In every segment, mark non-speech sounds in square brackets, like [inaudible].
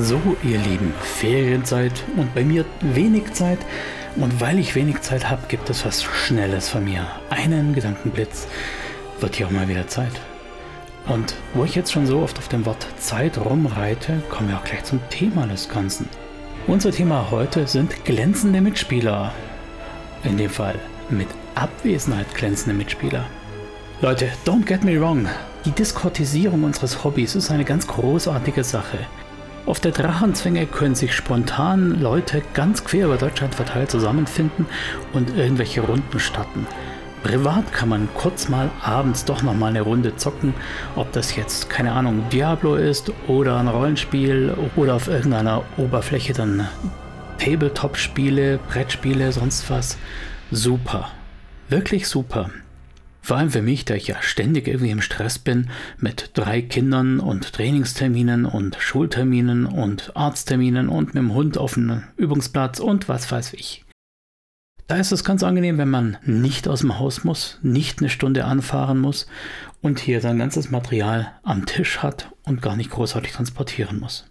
So, ihr Lieben, Ferienzeit und bei mir wenig Zeit. Und weil ich wenig Zeit habe, gibt es was Schnelles von mir. Einen Gedankenblitz. Wird hier auch mal wieder Zeit. Und wo ich jetzt schon so oft auf dem Wort Zeit rumreite, kommen wir auch gleich zum Thema des Ganzen. Unser Thema heute sind glänzende Mitspieler. In dem Fall mit Abwesenheit glänzende Mitspieler. Leute, don't get me wrong. Die Diskortisierung unseres Hobbys ist eine ganz großartige Sache. Auf der Drachenzwänge können sich spontan Leute ganz quer über Deutschland verteilt zusammenfinden und irgendwelche Runden starten. Privat kann man kurz mal abends doch noch mal eine Runde zocken, ob das jetzt keine Ahnung Diablo ist oder ein Rollenspiel oder auf irgendeiner Oberfläche dann Tabletop-Spiele, Brettspiele, sonst was. Super, wirklich super. Vor allem für mich, da ich ja ständig irgendwie im Stress bin mit drei Kindern und Trainingsterminen und Schulterminen und Arztterminen und mit dem Hund auf einem Übungsplatz und was weiß ich. Da ist es ganz angenehm, wenn man nicht aus dem Haus muss, nicht eine Stunde anfahren muss und hier sein ganzes Material am Tisch hat und gar nicht großartig transportieren muss.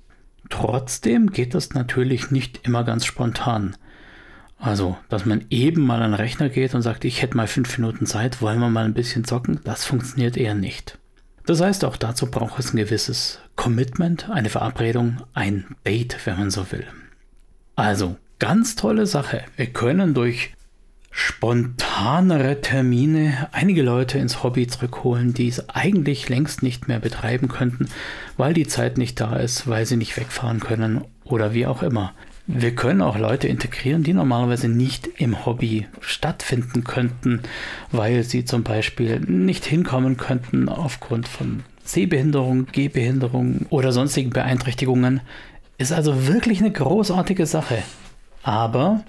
Trotzdem geht das natürlich nicht immer ganz spontan. Also, dass man eben mal an den Rechner geht und sagt, ich hätte mal fünf Minuten Zeit, wollen wir mal ein bisschen zocken, das funktioniert eher nicht. Das heißt, auch dazu braucht es ein gewisses Commitment, eine Verabredung, ein Date, wenn man so will. Also, ganz tolle Sache. Wir können durch spontanere Termine einige Leute ins Hobby zurückholen, die es eigentlich längst nicht mehr betreiben könnten, weil die Zeit nicht da ist, weil sie nicht wegfahren können oder wie auch immer. Wir können auch Leute integrieren, die normalerweise nicht im Hobby stattfinden könnten, weil sie zum Beispiel nicht hinkommen könnten aufgrund von Sehbehinderung, Gehbehinderung oder sonstigen Beeinträchtigungen. Ist also wirklich eine großartige Sache. Aber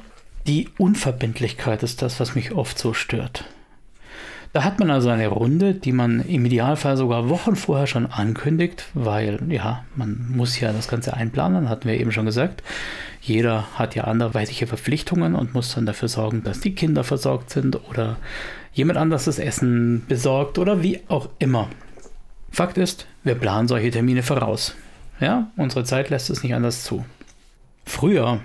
die Unverbindlichkeit ist das, was mich oft so stört. Da hat man also eine Runde, die man im Idealfall sogar Wochen vorher schon ankündigt, weil ja, man muss ja das Ganze einplanen, hatten wir eben schon gesagt. Jeder hat ja anderweitige Verpflichtungen und muss dann dafür sorgen, dass die Kinder versorgt sind oder jemand anders das Essen besorgt oder wie auch immer. Fakt ist, wir planen solche Termine voraus. Ja, unsere Zeit lässt es nicht anders zu. Früher,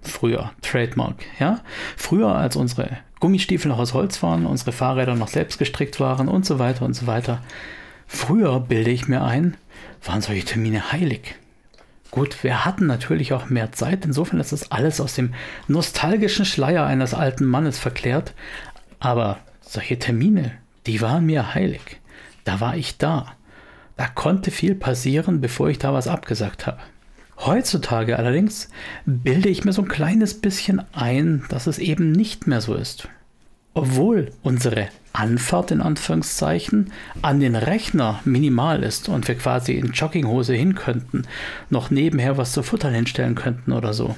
früher, Trademark, ja, früher als unsere Gummistiefel noch aus Holz waren, unsere Fahrräder noch selbst gestrickt waren und so weiter und so weiter. Früher, bilde ich mir ein, waren solche Termine heilig. Gut, wir hatten natürlich auch mehr Zeit, insofern ist das alles aus dem nostalgischen Schleier eines alten Mannes verklärt, aber solche Termine, die waren mir heilig. Da war ich da. Da konnte viel passieren, bevor ich da was abgesagt habe. Heutzutage allerdings bilde ich mir so ein kleines bisschen ein, dass es eben nicht mehr so ist. Obwohl unsere Anfahrt in Anführungszeichen an den Rechner minimal ist und wir quasi in Jogginghose hin könnten, noch nebenher was zu futtern hinstellen könnten oder so.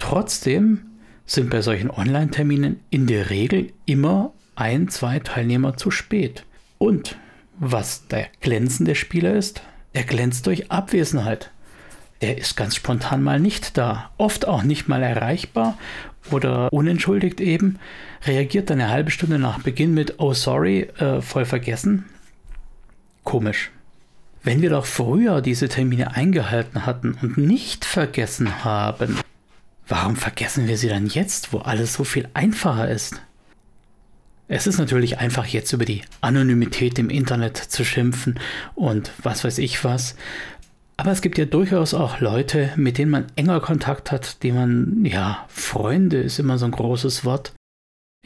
Trotzdem sind bei solchen Online-Terminen in der Regel immer ein, zwei Teilnehmer zu spät. Und was der glänzende Spieler ist, er glänzt durch Abwesenheit der ist ganz spontan mal nicht da, oft auch nicht mal erreichbar oder unentschuldigt eben, reagiert dann eine halbe Stunde nach Beginn mit Oh sorry, äh, voll vergessen. Komisch. Wenn wir doch früher diese Termine eingehalten hatten und nicht vergessen haben, warum vergessen wir sie dann jetzt, wo alles so viel einfacher ist? Es ist natürlich einfach jetzt über die Anonymität im Internet zu schimpfen und was weiß ich was. Aber es gibt ja durchaus auch Leute, mit denen man enger Kontakt hat, die man, ja, Freunde ist immer so ein großes Wort.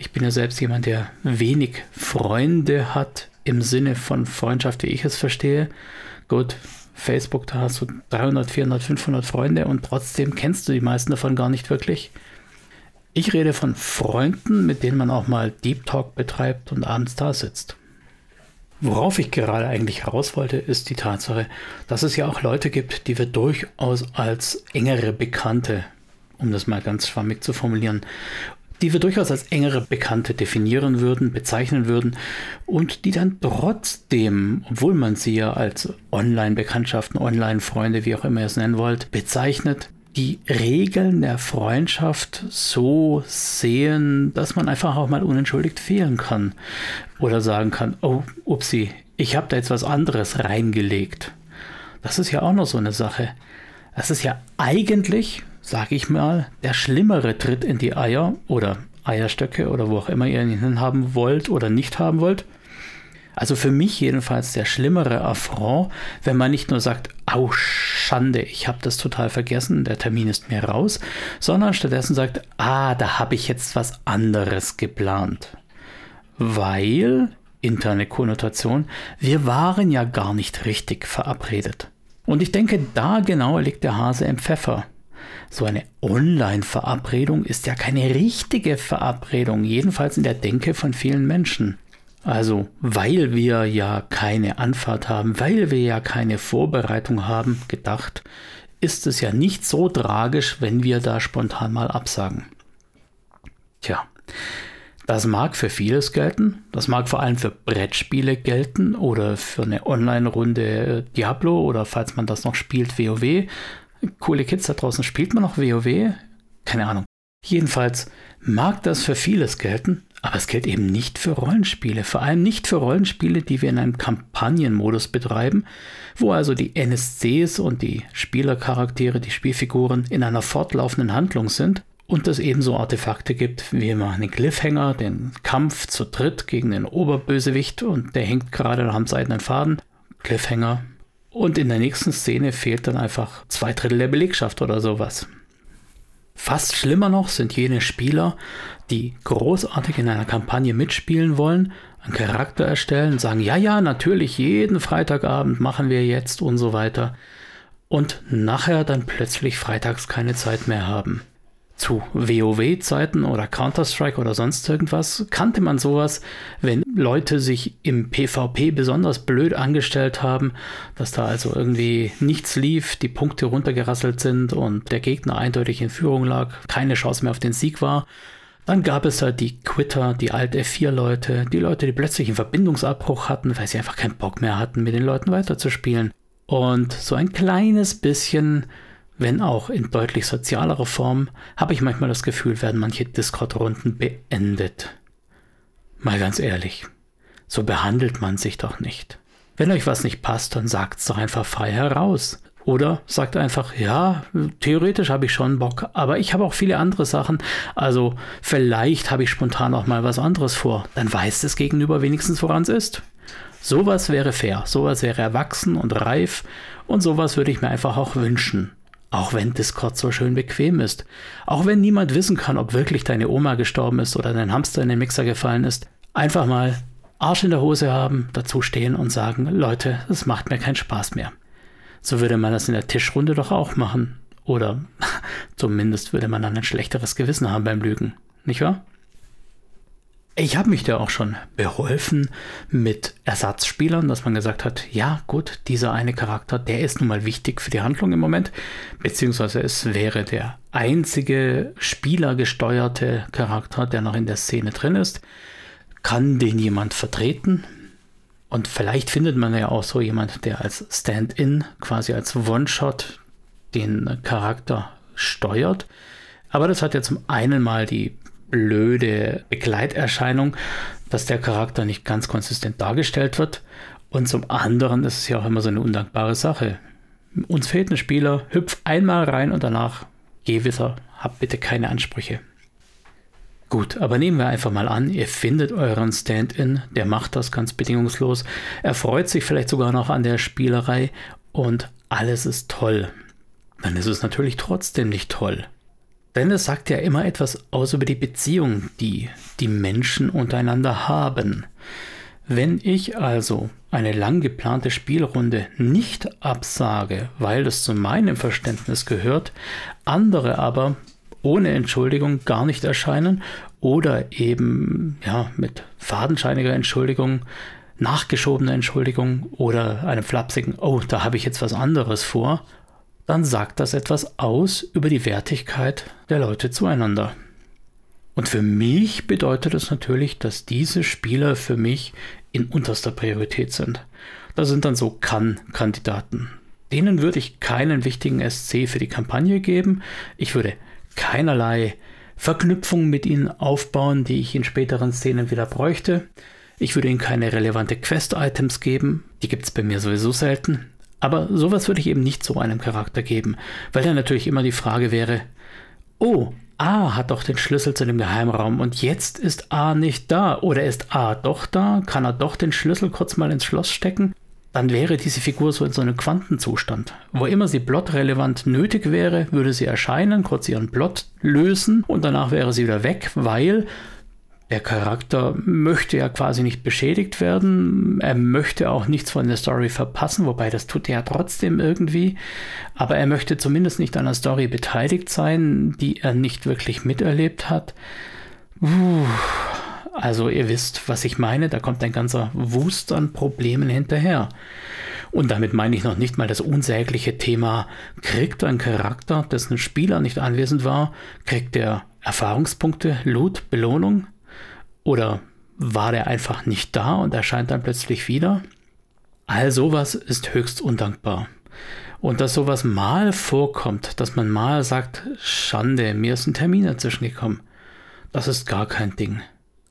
Ich bin ja selbst jemand, der wenig Freunde hat im Sinne von Freundschaft, wie ich es verstehe. Gut, Facebook, da hast du 300, 400, 500 Freunde und trotzdem kennst du die meisten davon gar nicht wirklich. Ich rede von Freunden, mit denen man auch mal Deep Talk betreibt und abends da sitzt. Worauf ich gerade eigentlich raus wollte, ist die Tatsache, dass es ja auch Leute gibt, die wir durchaus als engere Bekannte, um das mal ganz schwammig zu formulieren, die wir durchaus als engere Bekannte definieren würden, bezeichnen würden und die dann trotzdem, obwohl man sie ja als Online-Bekanntschaften, Online-Freunde, wie auch immer ihr es nennen wollt, bezeichnet, die Regeln der Freundschaft so sehen, dass man einfach auch mal unentschuldigt fehlen kann. Oder sagen kann, oh, upsi, ich habe da jetzt was anderes reingelegt. Das ist ja auch noch so eine Sache. Es ist ja eigentlich, sage ich mal, der schlimmere Tritt in die Eier oder Eierstöcke oder wo auch immer ihr ihn haben wollt oder nicht haben wollt. Also für mich jedenfalls der schlimmere Affront, wenn man nicht nur sagt, au Schande, ich habe das total vergessen, der Termin ist mir raus, sondern stattdessen sagt, ah, da habe ich jetzt was anderes geplant. Weil, interne Konnotation, wir waren ja gar nicht richtig verabredet. Und ich denke, da genau liegt der Hase im Pfeffer. So eine Online-Verabredung ist ja keine richtige Verabredung, jedenfalls in der Denke von vielen Menschen. Also, weil wir ja keine Anfahrt haben, weil wir ja keine Vorbereitung haben, gedacht, ist es ja nicht so tragisch, wenn wir da spontan mal absagen. Tja, das mag für vieles gelten, das mag vor allem für Brettspiele gelten oder für eine Online-Runde Diablo oder falls man das noch spielt, WoW. Coole Kids da draußen, spielt man noch WoW? Keine Ahnung. Jedenfalls mag das für vieles gelten, aber es gilt eben nicht für Rollenspiele, vor allem nicht für Rollenspiele, die wir in einem Kampagnenmodus betreiben, wo also die NSCs und die Spielercharaktere, die Spielfiguren in einer fortlaufenden Handlung sind und es ebenso Artefakte gibt, wie immer einen Cliffhanger, den Kampf zu dritt gegen den Oberbösewicht und der hängt gerade am seidenen Faden, Cliffhanger. Und in der nächsten Szene fehlt dann einfach zwei Drittel der Belegschaft oder sowas. Fast schlimmer noch sind jene Spieler, die großartig in einer Kampagne mitspielen wollen, einen Charakter erstellen, sagen, ja, ja, natürlich, jeden Freitagabend machen wir jetzt und so weiter. Und nachher dann plötzlich freitags keine Zeit mehr haben. Zu WoW-Zeiten oder Counter-Strike oder sonst irgendwas kannte man sowas, wenn Leute sich im PvP besonders blöd angestellt haben, dass da also irgendwie nichts lief, die Punkte runtergerasselt sind und der Gegner eindeutig in Führung lag, keine Chance mehr auf den Sieg war. Dann gab es halt die Quitter, die Alt F4-Leute, die Leute, die plötzlich einen Verbindungsabbruch hatten, weil sie einfach keinen Bock mehr hatten, mit den Leuten weiterzuspielen. Und so ein kleines bisschen wenn auch in deutlich sozialerer Form, habe ich manchmal das Gefühl, werden manche Discord-Runden beendet. Mal ganz ehrlich, so behandelt man sich doch nicht. Wenn euch was nicht passt, dann sagt's doch einfach frei heraus. Oder sagt einfach, ja, theoretisch habe ich schon Bock, aber ich habe auch viele andere Sachen. Also vielleicht habe ich spontan auch mal was anderes vor. Dann weiß das Gegenüber wenigstens, woran es ist. Sowas wäre fair, sowas wäre erwachsen und reif und sowas würde ich mir einfach auch wünschen. Auch wenn Discord so schön bequem ist. Auch wenn niemand wissen kann, ob wirklich deine Oma gestorben ist oder dein Hamster in den Mixer gefallen ist. Einfach mal Arsch in der Hose haben, dazu stehen und sagen, Leute, es macht mir keinen Spaß mehr. So würde man das in der Tischrunde doch auch machen. Oder [laughs] zumindest würde man dann ein schlechteres Gewissen haben beim Lügen. Nicht wahr? Ich habe mich da auch schon beholfen mit Ersatzspielern, dass man gesagt hat, ja gut, dieser eine Charakter, der ist nun mal wichtig für die Handlung im Moment, beziehungsweise es wäre der einzige spielergesteuerte Charakter, der noch in der Szene drin ist. Kann den jemand vertreten? Und vielleicht findet man ja auch so jemand, der als Stand-in, quasi als One-Shot den Charakter steuert. Aber das hat ja zum einen mal die blöde Begleiterscheinung, dass der Charakter nicht ganz konsistent dargestellt wird. Und zum anderen ist es ja auch immer so eine undankbare Sache. Uns fehlt ein Spieler, hüpf einmal rein und danach geh wieder, hab bitte keine Ansprüche. Gut, aber nehmen wir einfach mal an, ihr findet euren Stand-in, der macht das ganz bedingungslos, er freut sich vielleicht sogar noch an der Spielerei und alles ist toll. Dann ist es natürlich trotzdem nicht toll. Denn es sagt ja immer etwas aus über die Beziehung, die die Menschen untereinander haben. Wenn ich also eine lang geplante Spielrunde nicht absage, weil es zu meinem Verständnis gehört, andere aber ohne Entschuldigung gar nicht erscheinen oder eben ja mit fadenscheiniger Entschuldigung, nachgeschobener Entschuldigung oder einem flapsigen Oh, da habe ich jetzt was anderes vor dann sagt das etwas aus über die Wertigkeit der Leute zueinander. Und für mich bedeutet es das natürlich, dass diese Spieler für mich in unterster Priorität sind. Das sind dann so Kann-Kandidaten. Denen würde ich keinen wichtigen SC für die Kampagne geben. Ich würde keinerlei Verknüpfungen mit ihnen aufbauen, die ich in späteren Szenen wieder bräuchte. Ich würde ihnen keine relevante Quest-Items geben. Die gibt es bei mir sowieso selten. Aber sowas würde ich eben nicht so einem Charakter geben, weil dann natürlich immer die Frage wäre, oh, A hat doch den Schlüssel zu dem Geheimraum und jetzt ist A nicht da. Oder ist A doch da? Kann er doch den Schlüssel kurz mal ins Schloss stecken? Dann wäre diese Figur so in so einem Quantenzustand. Wo immer sie plotrelevant nötig wäre, würde sie erscheinen, kurz ihren Plot lösen und danach wäre sie wieder weg, weil der Charakter möchte ja quasi nicht beschädigt werden. Er möchte auch nichts von der Story verpassen, wobei das tut er ja trotzdem irgendwie. Aber er möchte zumindest nicht an der Story beteiligt sein, die er nicht wirklich miterlebt hat. Also ihr wisst, was ich meine. Da kommt ein ganzer Wust an Problemen hinterher. Und damit meine ich noch nicht mal das unsägliche Thema, kriegt ein Charakter, dessen Spieler nicht anwesend war, kriegt er Erfahrungspunkte, Loot, Belohnung? Oder war der einfach nicht da und erscheint dann plötzlich wieder? All sowas ist höchst undankbar. Und dass sowas mal vorkommt, dass man mal sagt, Schande, mir ist ein Termin dazwischen gekommen, das ist gar kein Ding.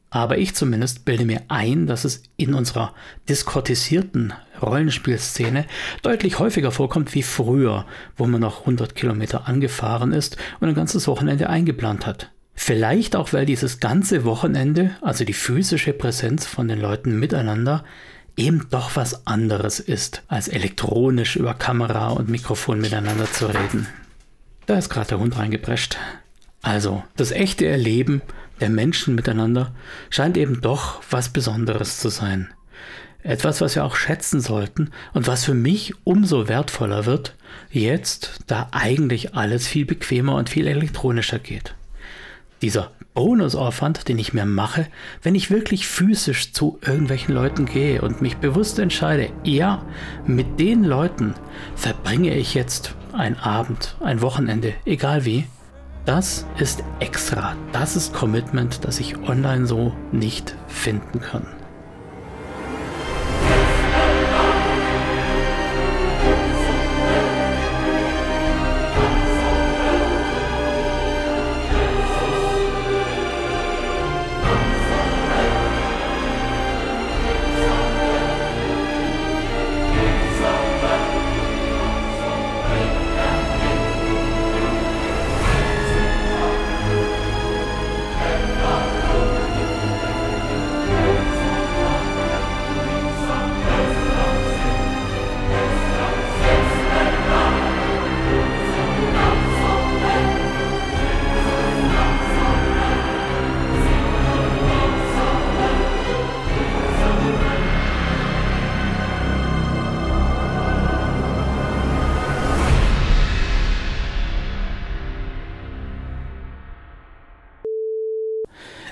Aber ich zumindest bilde mir ein, dass es in unserer diskortisierten Rollenspielszene deutlich häufiger vorkommt wie früher, wo man noch 100 Kilometer angefahren ist und ein ganzes Wochenende eingeplant hat. Vielleicht auch, weil dieses ganze Wochenende, also die physische Präsenz von den Leuten miteinander, eben doch was anderes ist, als elektronisch über Kamera und Mikrofon miteinander zu reden. Da ist gerade der Hund reingeprescht. Also, das echte Erleben der Menschen miteinander scheint eben doch was Besonderes zu sein. Etwas, was wir auch schätzen sollten und was für mich umso wertvoller wird, jetzt, da eigentlich alles viel bequemer und viel elektronischer geht. Dieser Bonusaufwand, den ich mir mache, wenn ich wirklich physisch zu irgendwelchen Leuten gehe und mich bewusst entscheide, ja, mit den Leuten verbringe ich jetzt ein Abend, ein Wochenende, egal wie, das ist extra, das ist Commitment, das ich online so nicht finden kann.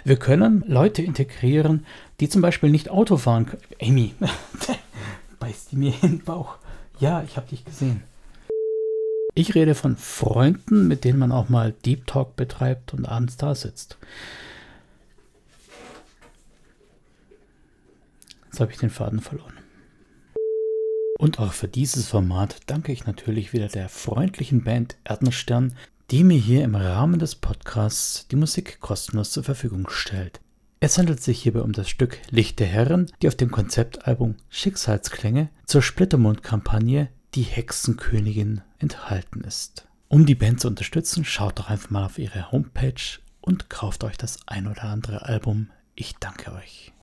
Wir können Leute integrieren, die zum Beispiel nicht Auto fahren können. Amy, [laughs] beißt die mir in den Bauch. Ja, ich habe dich gesehen. Ich rede von Freunden, mit denen man auch mal Deep Talk betreibt und abends da sitzt. Jetzt habe ich den Faden verloren. Und auch für dieses Format danke ich natürlich wieder der freundlichen Band Erdenstern, die mir hier im Rahmen des Podcasts die Musik kostenlos zur Verfügung stellt. Es handelt sich hierbei um das Stück Lichte Herren, die auf dem Konzeptalbum Schicksalsklänge zur Splittermond-Kampagne Die Hexenkönigin enthalten ist. Um die Band zu unterstützen, schaut doch einfach mal auf ihre Homepage und kauft euch das ein oder andere Album. Ich danke euch.